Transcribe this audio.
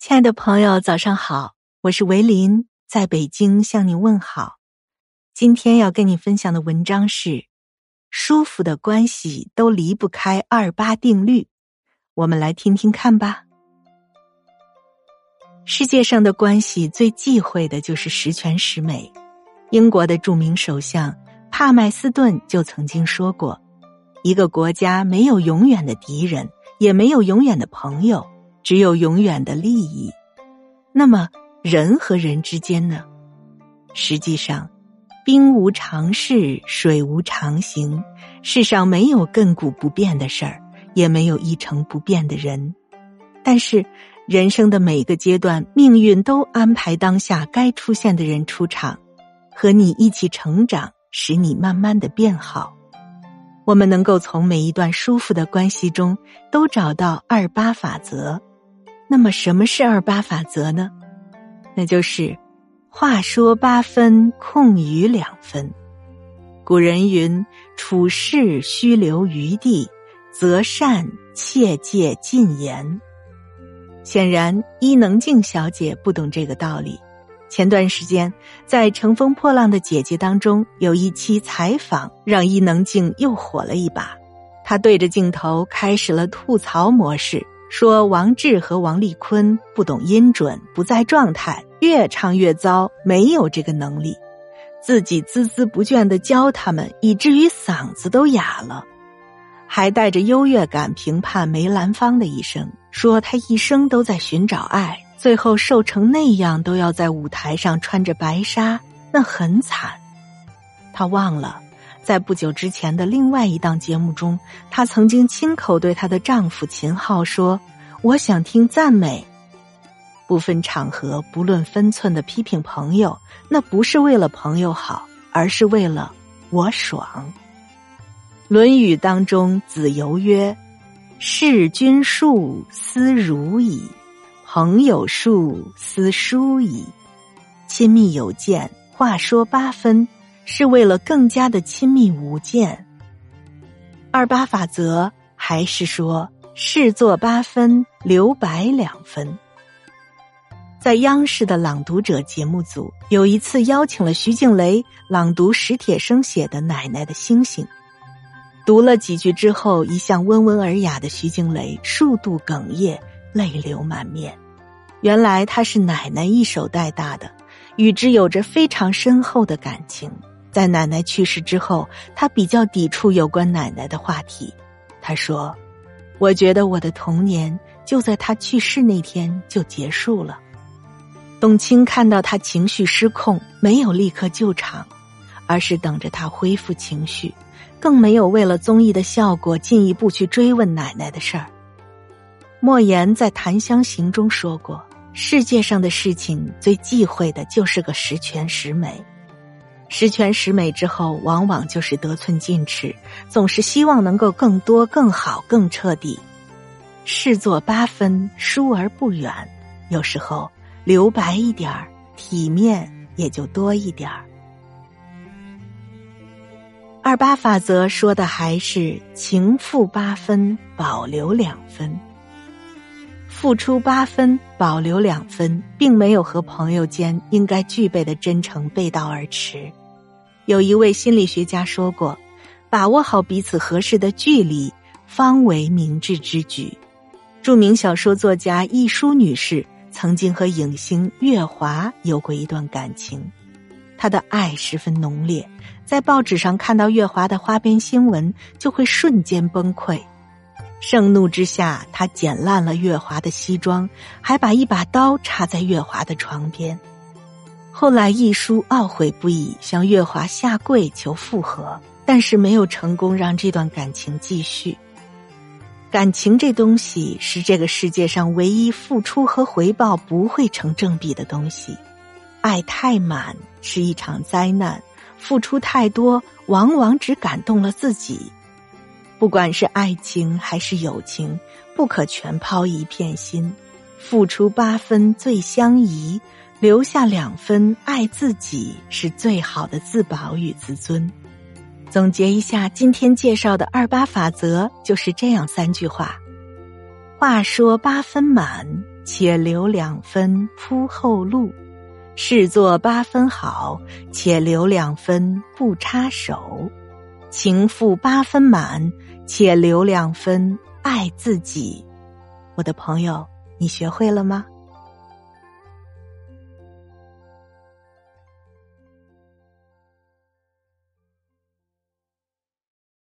亲爱的朋友，早上好，我是维林，在北京向你问好。今天要跟你分享的文章是：舒服的关系都离不开二八定律。我们来听听看吧。世界上的关系最忌讳的就是十全十美。英国的著名首相帕麦斯顿就曾经说过：“一个国家没有永远的敌人，也没有永远的朋友。”只有永远的利益，那么人和人之间呢？实际上，兵无常势，水无常形。世上没有亘古不变的事儿，也没有一成不变的人。但是，人生的每个阶段，命运都安排当下该出现的人出场，和你一起成长，使你慢慢的变好。我们能够从每一段舒服的关系中，都找到二八法则。那么什么是二八法则呢？那就是话说八分，空余两分。古人云：“处事须留余地，择善切戒禁言。”显然，伊能静小姐不懂这个道理。前段时间，在《乘风破浪的姐姐》当中，有一期采访让伊能静又火了一把。她对着镜头开始了吐槽模式。说王志和王丽坤不懂音准，不在状态，越唱越糟，没有这个能力，自己孜孜不倦的教他们，以至于嗓子都哑了，还带着优越感评判梅兰芳的一生，说他一生都在寻找爱，最后瘦成那样都要在舞台上穿着白纱，那很惨，他忘了。在不久之前的另外一档节目中，她曾经亲口对她的丈夫秦昊说：“我想听赞美，不分场合、不论分寸的批评朋友，那不是为了朋友好，而是为了我爽。”《论语》当中，子游曰：“事君术，思如矣；朋友术，思疏矣。亲密有间，话说八分。”是为了更加的亲密无间。二八法则还是说事做八分，留白两分。在央视的朗读者节目组，有一次邀请了徐静蕾朗读史铁生写的《奶奶的星星》，读了几句之后，一向温文尔雅的徐静蕾数度哽咽，泪流满面。原来她是奶奶一手带大的，与之有着非常深厚的感情。在奶奶去世之后，他比较抵触有关奶奶的话题。他说：“我觉得我的童年就在他去世那天就结束了。”董卿看到他情绪失控，没有立刻救场，而是等着他恢复情绪，更没有为了综艺的效果进一步去追问奶奶的事儿。莫言在《檀香刑》中说过：“世界上的事情最忌讳的就是个十全十美。”十全十美之后，往往就是得寸进尺，总是希望能够更多、更好、更彻底。事做八分，疏而不远。有时候留白一点儿，体面也就多一点儿。二八法则说的还是情付八分，保留两分。付出八分，保留两分，并没有和朋友间应该具备的真诚背道而驰。有一位心理学家说过：“把握好彼此合适的距离，方为明智之举。”著名小说作家亦舒女士曾经和影星月华有过一段感情，她的爱十分浓烈，在报纸上看到月华的花边新闻，就会瞬间崩溃。盛怒之下，他剪烂了月华的西装，还把一把刀插在月华的床边。后来，一书懊悔不已，向月华下跪求复合，但是没有成功让这段感情继续。感情这东西是这个世界上唯一付出和回报不会成正比的东西，爱太满是一场灾难，付出太多往往只感动了自己。不管是爱情还是友情，不可全抛一片心，付出八分最相宜。留下两分爱自己是最好的自保与自尊。总结一下今天介绍的二八法则，就是这样三句话：话说八分满，且留两分铺后路；事做八分好，且留两分不插手；情付八分满，且留两分爱自己。我的朋友，你学会了吗？